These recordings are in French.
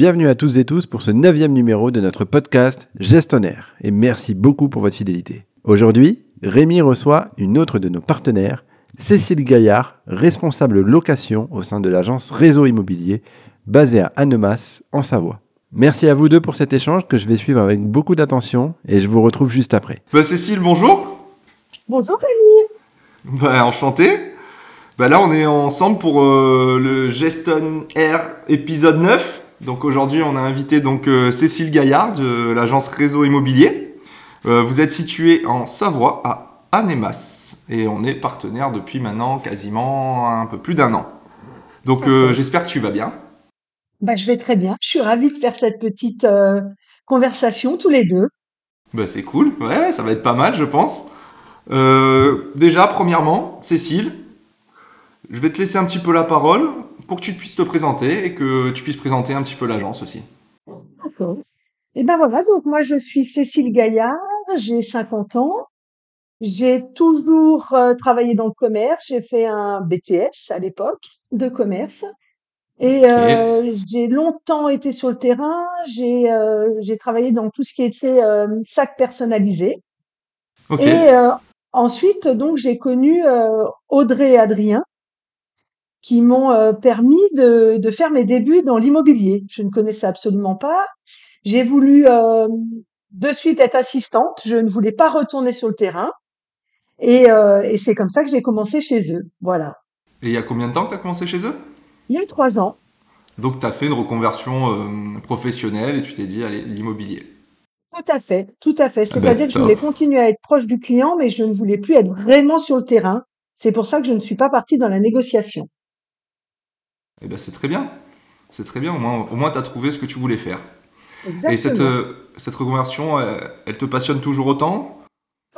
Bienvenue à toutes et tous pour ce neuvième numéro de notre podcast Gestionnaire et merci beaucoup pour votre fidélité. Aujourd'hui, Rémi reçoit une autre de nos partenaires, Cécile Gaillard, responsable location au sein de l'agence Réseau Immobilier basée à Annemasse en Savoie. Merci à vous deux pour cet échange que je vais suivre avec beaucoup d'attention et je vous retrouve juste après. Bah Cécile, bonjour. Bonjour Rémi. Bah enchanté. Bah là on est ensemble pour euh, le Geston Air épisode 9. Donc aujourd'hui on a invité donc euh, Cécile Gaillard de l'agence Réseau Immobilier. Euh, vous êtes situé en Savoie à Annemasse et on est partenaire depuis maintenant quasiment un peu plus d'un an. Donc j'espère que tu vas bien. Bah, je vais très bien. Je suis ravie de faire cette petite euh, conversation tous les deux. Bah, c'est cool. Ouais, ça va être pas mal, je pense. Euh, déjà, premièrement, Cécile, je vais te laisser un petit peu la parole pour que tu puisses te présenter et que tu puisses présenter un petit peu l'agence aussi. D'accord. Et ben voilà, donc moi je suis Cécile Gaillard, j'ai 50 ans. J'ai toujours euh, travaillé dans le commerce, j'ai fait un BTS à l'époque de commerce. Et euh, j'ai longtemps été sur le terrain. J'ai euh, j'ai travaillé dans tout ce qui était sac personnalisé. Et euh, ensuite, donc, j'ai connu Audrey et Adrien qui m'ont permis de, de faire mes débuts dans l'immobilier. Je ne connaissais absolument pas. J'ai voulu de suite être assistante. Je ne voulais pas retourner sur le terrain. Et, et c'est comme ça que j'ai commencé chez eux. Voilà. Et il y a combien de temps que tu as commencé chez eux? Il y a eu trois ans. Donc, tu as fait une reconversion euh, professionnelle et tu t'es dit, allez, l'immobilier. Tout à fait, tout à fait. Ah ben, C'est-à-dire que je voulais continuer à être proche du client, mais je ne voulais plus être vraiment sur le terrain. C'est pour ça que je ne suis pas partie dans la négociation. Eh ben, c'est très bien. C'est très bien. Au moins, au moins tu as trouvé ce que tu voulais faire. Exactement. Et cette, euh, cette reconversion, elle, elle te passionne toujours autant?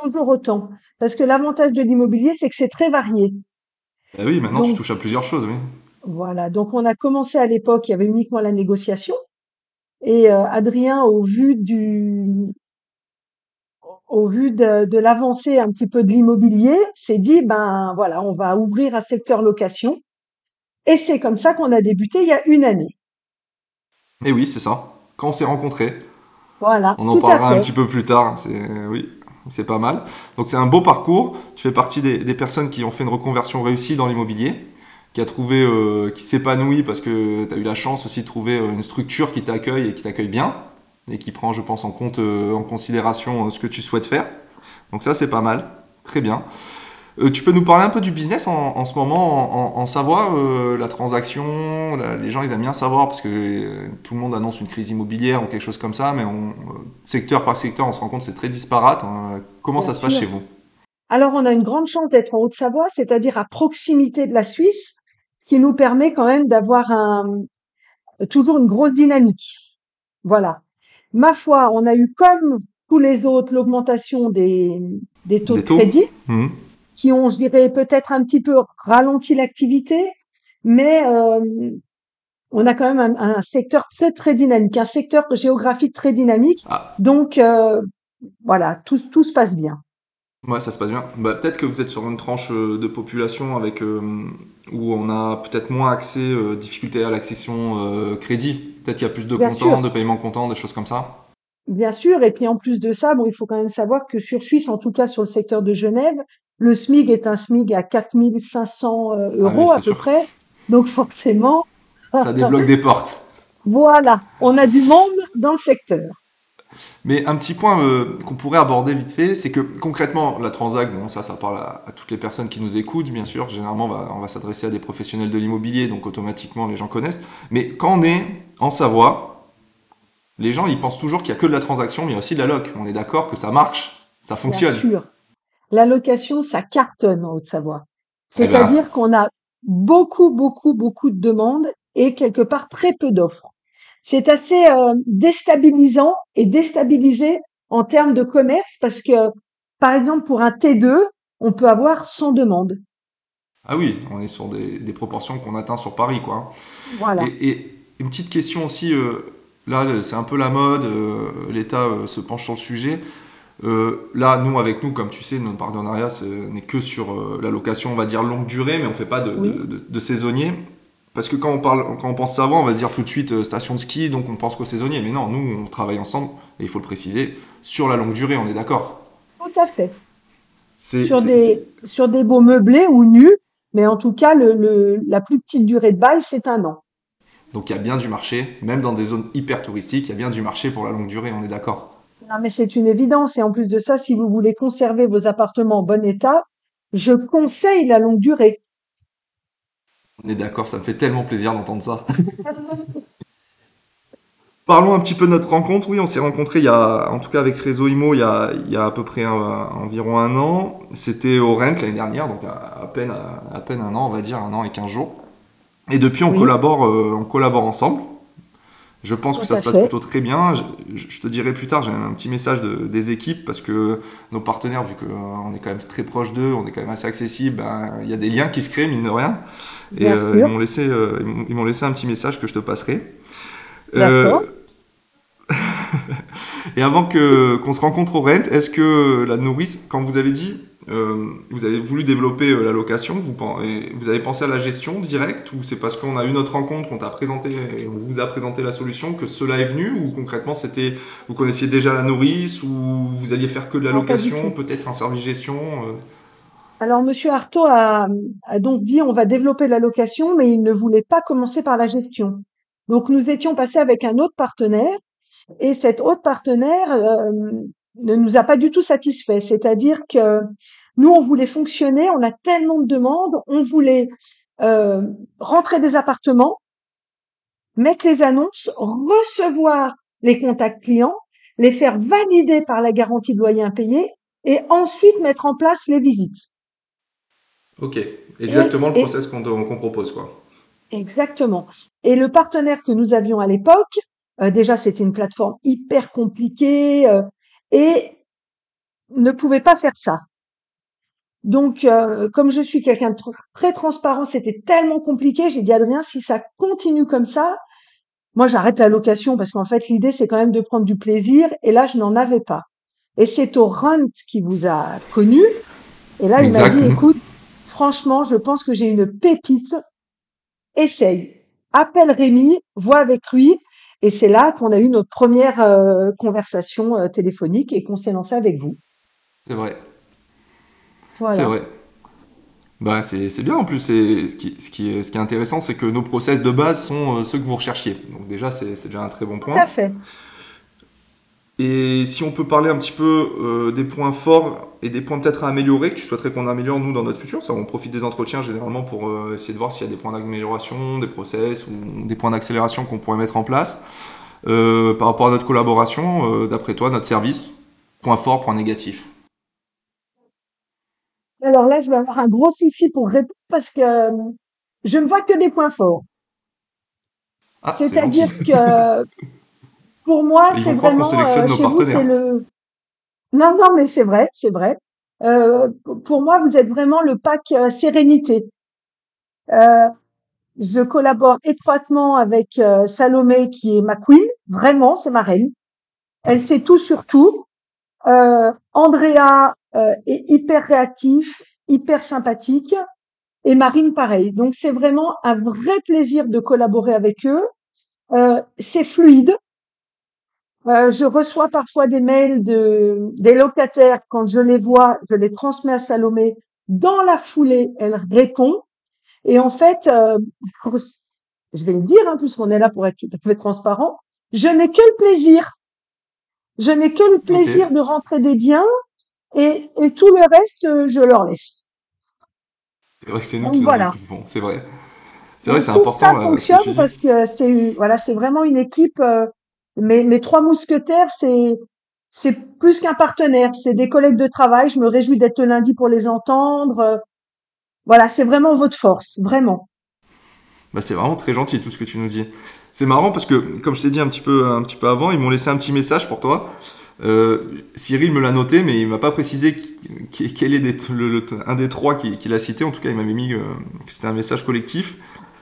Toujours autant. Parce que l'avantage de l'immobilier, c'est que c'est très varié. Eh oui, maintenant tu touches à plusieurs choses, oui. Voilà, donc on a commencé à l'époque, il y avait uniquement la négociation. Et euh, Adrien, au vu du, au vu de, de l'avancée un petit peu de l'immobilier, s'est dit ben voilà, on va ouvrir un secteur location. Et c'est comme ça qu'on a débuté il y a une année. Et oui, c'est ça. Quand on s'est rencontrés. Voilà. On en parlera un petit peu plus tard. C'est oui, c'est pas mal. Donc c'est un beau parcours. Tu fais partie des, des personnes qui ont fait une reconversion réussie dans l'immobilier qui a trouvé, euh, qui s'épanouit parce que tu as eu la chance aussi de trouver euh, une structure qui t'accueille et qui t'accueille bien et qui prend, je pense, en compte, euh, en considération ce que tu souhaites faire. Donc ça, c'est pas mal, très bien. Tu peux nous parler un peu du business en, en ce moment, en, en savoir la transaction, les gens ils aiment bien savoir parce que tout le monde annonce une crise immobilière ou quelque chose comme ça, mais on, secteur par secteur, on se rend compte c'est très disparate. comment Bien ça se passe chez vous? Alors on a une grande chance d'être en Haute-Savoie, c'est-à-dire à proximité de la Suisse ce qui nous permet quand même d'avoir un, toujours une grosse dynamique. Voilà. Ma foi, on a eu comme tous les autres l'augmentation des, des taux Des de taux crédit Mhm. Qui ont, je dirais, peut-être un petit peu ralenti l'activité, mais euh, on a quand même un, un secteur très très dynamique, un secteur géographique très dynamique. Ah. Donc euh, voilà, tout, tout se passe bien. Ouais, ça se passe bien. Bah, peut-être que vous êtes sur une tranche euh, de population avec euh, où on a peut-être moins accès, euh, difficulté à l'accession crédit. Peut-être qu'il y a plus de Bien comptants, sûr. de paiements comptants, des choses comme ça. Bien sûr, et puis en plus de ça, bon, il faut quand même savoir que sur Suisse, en tout cas sur le secteur de Genève, le SMIG est un SMIG à 4500 euh, Ah oui, euros à peu sûr. près. Donc forcément, Ça débloque des portes. voilà, on a du monde dans le secteur. Mais un petit point euh, qu'on pourrait aborder vite fait, c'est que concrètement, la transac, bon, ça, ça parle à, à toutes les personnes qui nous écoutent, bien sûr. Généralement, on va, s'adresser à des professionnels de l'immobilier, donc automatiquement, les gens connaissent. Mais quand on est en Savoie, les gens, ils pensent toujours qu'il n'y a que de la transaction, mais il y a aussi de la loc. On est d'accord que ça marche, ça Bien fonctionne. sûr. La location, ça cartonne en Haute-Savoie. C'est-à-dire qu'on a beaucoup, beaucoup, beaucoup de demandes et quelque part très peu d'offres. C'est assez euh, déstabilisant et déstabilisé en termes de commerce parce que, par exemple, pour un T2, on peut avoir 100 demandes. Ah oui, on est sur des, des proportions qu'on atteint sur Paris, quoi. Voilà. Et, et une petite question aussi, euh, là c'est un peu la mode, euh, l'État se penche sur le sujet. Euh, là, nous, avec nous, comme tu sais, notre partenariat ce n'est que sur euh, la location, on va dire longue durée, mais on fait pas de, Oui. de, de- de saisonnier. parce que quand on, parle, quand on pense savant, on va se dire tout de suite euh, station de ski, donc on pense qu'aux saisonniers. Mais non, nous, on travaille ensemble, et il faut le préciser, sur la longue durée, on est d'accord Tout à fait. Sur des, sur des beaux meublés ou nus, mais en tout cas, le, le- la plus petite durée de bail, c'est un an. Donc il y a bien du marché, même dans des zones hyper touristiques, il y a bien du marché pour la longue durée, on est d'accord Non, mais c'est une évidence. Et en plus de ça, si vous voulez conserver vos appartements en bon état, je conseille la longue durée. On est d'accord, ça me fait tellement plaisir d'entendre ça. Parlons un petit peu de notre rencontre. Oui, on s'est rencontrés il y a, en tout cas avec Réseau Imo, il y a, il y a à peu près un- environ un an. C'était au Rent l'année dernière, donc à, à peine, à, peine un an, on va dire, un an et 15 jours. Et depuis, on, Oui. collabore, euh, on collabore ensemble. Je pense que ça se passe fait. plutôt très bien. Je, je te dirai plus tard, j'ai un petit message de- des équipes parce que nos partenaires, vu qu'on est quand même très proche d'eux, on est quand même assez accessible, ben, il y a des liens qui se créent, mine de rien. Et euh, ils m'ont laissé, euh, ils m'ont- laissé un petit message que je te passerai. Euh, et avant que qu'on se rencontre au Rent, est-ce que la nourrice, quand vous avez dit, euh, vous avez voulu développer euh, la location, vous, avez pensé à la gestion directe ou c'est parce qu'on a eu notre rencontre, qu'on t'a présenté, et on vous a présenté la solution que cela est venu ou concrètement c'était, vous connaissiez déjà la nourrice ou vous alliez faire que de la Non, location, peut-être un service gestion euh, Alors, Monsieur Artaud a, a donc dit on va développer la location, mais il ne voulait pas commencer par la gestion. Donc, nous étions passés avec un autre partenaire et cet autre partenaire euh, ne nous a pas du tout satisfait. C'est-à-dire que nous, on voulait fonctionner, on a tellement de demandes, on voulait euh, rentrer des appartements, mettre les annonces, recevoir les contacts clients, les faire valider par la garantie de loyer impayé et ensuite mettre en place les visites. Ok, exactement le process qu'on qu'on propose quoi. Exactement. Et le partenaire que nous avions à l'époque, euh, déjà c'était une plateforme hyper compliquée euh, et ne pouvait pas faire ça. Donc, euh, comme je suis quelqu'un de tr- très transparent, c'était tellement compliqué. J'ai dit Adrien, si ça continue comme ça, moi j'arrête la location parce qu'en fait l'idée c'est quand même de prendre du plaisir. Et là, je n'en avais pas. Et c'est au Runt qui vous a connu. Et là, il m'a dit, écoute, franchement, je pense que j'ai une pépite. Essaye. Appelle Rémi, vois avec lui. Et c'est là qu'on a eu notre première euh, conversation euh, téléphonique et qu'on s'est lancé avec vous. C'est vrai. Voilà. C'est vrai. Bah, c'est c'est bien en plus. c'est- Ce qui, ce, qui est, ce qui est intéressant, c'est que nos process de base sont euh, ceux que vous recherchiez. Donc déjà, c'est c'est déjà un très bon Tout point. à fait. Et si on peut parler un petit peu euh, des points forts et des points peut-être à améliorer, que tu souhaiterais qu'on améliore nous dans notre futur, ça on profite des entretiens généralement pour euh, essayer de voir s'il y a des points d'amélioration, des process ou des points d'accélération qu'on pourrait mettre en place. Euh, par rapport à notre collaboration, d'après toi, notre service, point fort, point négatif. Alors là, je vais avoir un gros souci pour répondre parce que je ne vois que des points forts. Ah, c'est C'est-à-dire que pour moi, c'est vraiment euh, chez vous, c'est le. Non, non, mais c'est vrai, c'est vrai. Euh, pour moi, vous êtes vraiment le pack euh, sérénité. Euh, je collabore étroitement avec euh, Salomé, qui est ma queen. Vraiment, c'est ma reine. Elle sait tout sur tout. Euh, Andrea est hyper réactif, hyper sympathique. Et Marine, pareil. Donc, c'est vraiment un vrai plaisir de collaborer avec eux. Euh, c'est fluide. Euh, je reçois parfois des mails de des locataires. Quand je les vois, je les transmets à Salomé. Dans la foulée, elle répond. Et en fait, euh, je vais le dire, hein, puisqu'on est là pour être tout à fait transparent, je n'ai que le plaisir. Je n'ai que le plaisir de rentrer des biens et, et tout le reste, euh, je leur laisse. C'est vrai que c'est nous Donc qui voilà. c'est vrai. C'est vrai, c'est important. ça euh, ce fonctionne parce que c'est voilà, c'est vraiment une équipe. euh, mes, mes trois mousquetaires, c'est c'est plus qu'un partenaire, c'est des collègues de travail. Je me réjouis d'être lundi pour les entendre. Voilà, c'est vraiment votre force, vraiment. Bah, c'est vraiment très gentil tout ce que tu nous dis. C'est marrant parce que, comme je t'ai dit un petit peu, un petit peu avant, ils m'ont laissé un petit message pour toi. Euh, Cyril me l'a noté, mais il m'a pas précisé quel est le- un des trois qui, qui l'a cité. En tout cas, il m'avait mis euh, que c'était un message collectif.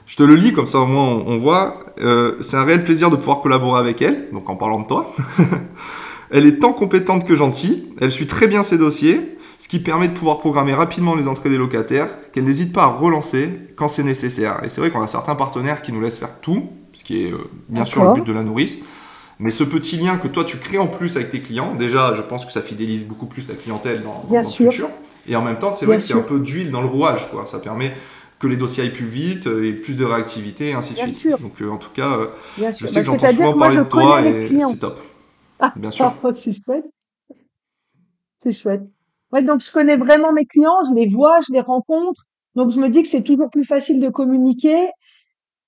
Je te le lis comme ça au moins on, on voit. Euh, c'est un réel plaisir de pouvoir collaborer avec elle. Donc en parlant de toi, elle est tant compétente que gentille. Elle suit très bien ses dossiers, ce qui permet de pouvoir programmer rapidement les entrées des locataires, qu'elle n'hésite pas à relancer quand c'est nécessaire. Et c'est vrai qu'on a certains partenaires qui nous laissent faire tout, ce qui est euh, bien sûr le but de la nourrice. Mais ce petit lien que toi tu crées en plus avec tes clients, déjà je pense que ça fidélise beaucoup plus ta clientèle dans, Bien dans le sûr. futur. Et en même temps, c'est vrai que c'est un peu d'huile dans le rouage, quoi. Ça permet que les dossiers aillent plus vite euh, et plus de réactivité et ainsi de suite. sûr. Donc euh, en tout cas, euh, Bien je sûr. sais Bah, que j'entends souvent que moi, parler je de toi et c'est top. Ah, Bien sûr. ah, c'est chouette. C'est chouette. Ouais, donc je connais vraiment mes clients, je les vois, je les rencontre. Donc je me dis que c'est toujours plus facile de communiquer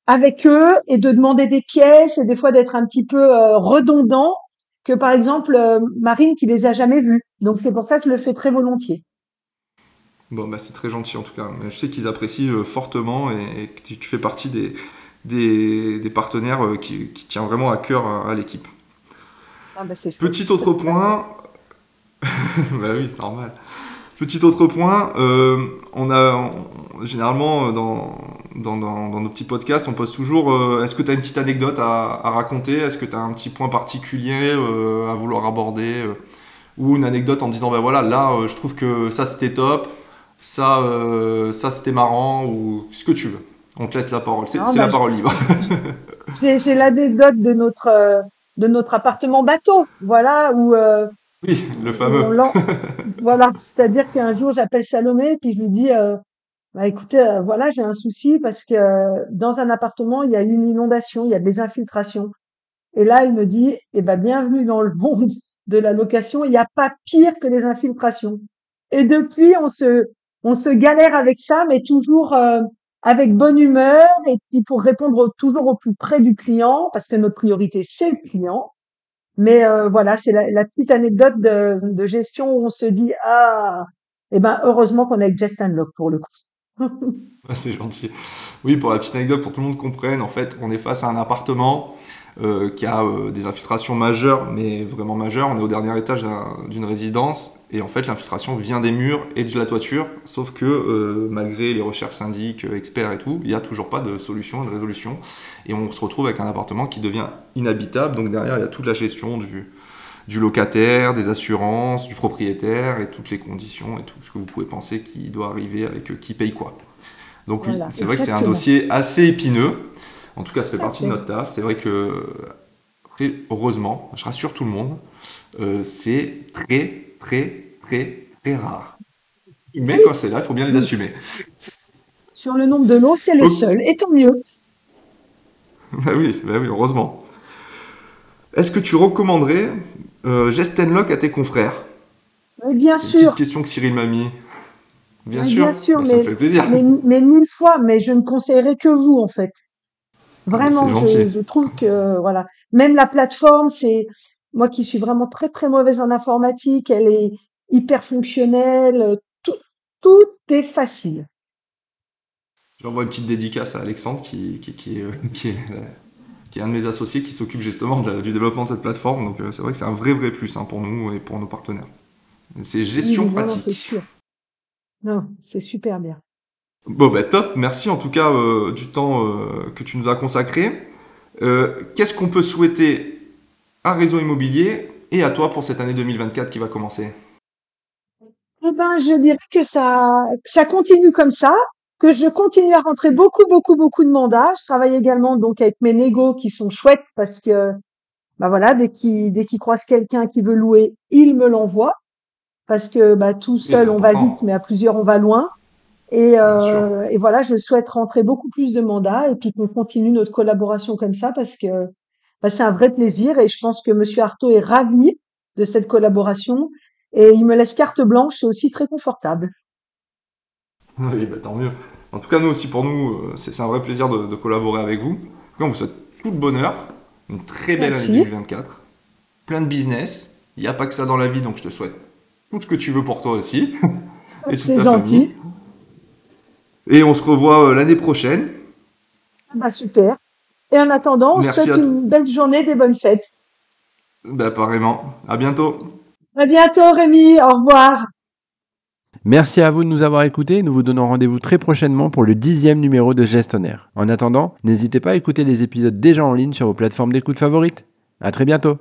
avec eux et de demander des pièces et des fois d'être un petit peu euh, redondant que par exemple euh, Marine qui les a jamais vus. Donc c'est pour ça que je le fais très volontiers. Bon, bah, c'est très gentil en tout cas. Mais Je sais qu'ils apprécient euh, fortement et, que tu, fais partie des, des, des partenaires euh, qui, qui tient vraiment à cœur à, à l'équipe. Ah, bah. Petit autre point. bah oui, c'est normal. Petit autre point, euh, on a on- généralement euh, dans, dans, dans, dans nos petits podcasts, on pose toujours euh, est-ce que tu as une petite anecdote à, à raconter? Est-ce que tu as un petit point particulier euh, à vouloir aborder euh, Ou une anecdote en disant ben voilà, là euh, je trouve que ça c'était top, ça, euh, ça c'était marrant, ou ce que tu veux. On te laisse la parole, c'est bah, la parole libre. J'ai l'anecdote de notre euh, de notre appartement bateau, voilà où euh, oui, le fameux. voilà, c'est-à-dire qu'un jour j'appelle Salomé puis je lui dis bah écoutez voilà j'ai un souci parce que dans un appartement il y a une inondation, il y a des infiltrations et là il me dit eh ben bienvenue dans le monde de la location, il n'y a pas pire que les infiltrations et depuis on se on se galère avec ça mais toujours euh, avec bonne humeur et puis pour répondre toujours au plus près du client parce que notre priorité c'est le client mais euh, voilà, c'est la, petite anecdote de, de gestion où on se dit ah, eh ben heureusement qu'on a avec Just Unlock pour le coup. Ah, c'est gentil. Oui, pour la petite anecdote, pour que tout le monde comprenne, en fait, on est face à un appartement euh, qui a euh, des infiltrations majeures, mais vraiment majeures. On est au dernier étage d'un- d'une résidence, et en fait, l'infiltration vient des murs et de la toiture, sauf que euh, malgré les recherches syndiques, experts et tout, il n'y a toujours pas de solution, de résolution, et on se retrouve avec un appartement qui devient inhabitable. Donc derrière, il y a toute la gestion du, du locataire, des assurances, du propriétaire, et toutes les conditions et tout ce que vous pouvez penser qui doit arriver avec qui paye quoi. Donc oui, Voilà, c'est vrai que c'est un dossier assez épineux. En tout cas, ça fait partie de notre taf. C'est vrai que, heureusement, je rassure tout le monde, euh, c'est très, très, très, très rare. Mais quand c'est là, il faut bien les assumer. Sur le nombre de lots, c'est le seul, et tant mieux. bah oui, bah oui, heureusement. Est-ce que tu recommanderais euh, Gestenlock à tes confrères? Mais bien C'est une sûr, petite question que Cyril m'a mis. Bien Mais sûr, bien sûr, Bah, ça me fait plaisir. mais, mais mille fois, mais je ne conseillerais que vous en fait. Vraiment, Ah, c'est je, trouve que voilà, même la plateforme, c'est moi qui suis vraiment très très mauvaise en informatique, elle est hyper fonctionnelle, tout, tout est facile. J'envoie une petite dédicace à Alexandre qui, qui, qui, est, euh, qui, est, euh, qui est un de mes associés qui s'occupe justement de du développement de cette plateforme. Donc euh, c'est vrai que c'est un vrai vrai plus hein, pour nous et pour nos partenaires. C'est gestion Oui, pratique. c'est sûr. Non, c'est super bien. Bon bah top, merci en tout cas euh, du temps euh, que tu nous as consacré. Euh, Qu'est-ce qu'on peut souhaiter à Réseau Immobilier et à toi pour cette année 2024 qui va commencer? Eh ben, je dirais que ça, que ça continue comme ça, que je continue à rentrer beaucoup, beaucoup, beaucoup de mandats. Je travaille également donc avec mes négos qui sont chouettes parce que, bah voilà, dès qu'ils, dès qu'ils croisent quelqu'un qui veut louer, ils me l'envoient parce que, bah, tout seul on va vite, mais à plusieurs on va loin. Et, euh, et voilà, je souhaite rentrer beaucoup plus de mandats et puis qu'on continue notre collaboration comme ça parce que bah, c'est un vrai plaisir et je pense que Monsieur Artaud est ravi de cette collaboration et il me laisse carte blanche, c'est aussi très confortable. Oui, bah, tant mieux. En tout cas, nous aussi, pour nous, euh, c'est un vrai plaisir de, de collaborer avec vous. On vous souhaite tout le bonheur, une très belle Merci. année 2024, plein de business. Il n'y a pas que ça dans la vie, donc je te souhaite tout ce que tu veux pour toi aussi et toute ta gentil. famille. Et on se revoit euh, l'année prochaine. Bah, super. Et en attendant, on Merci souhaite une belle journée, des bonnes fêtes. Bah, apparemment. À bientôt. À bientôt, Rémi. Au revoir. Merci à vous de nous avoir écoutés. Nous vous donnons rendez-vous très prochainement pour le dixième numéro de Gestionnaire. En attendant, n'hésitez pas à écouter les épisodes déjà en ligne sur vos plateformes d'écoute favorites. À très bientôt.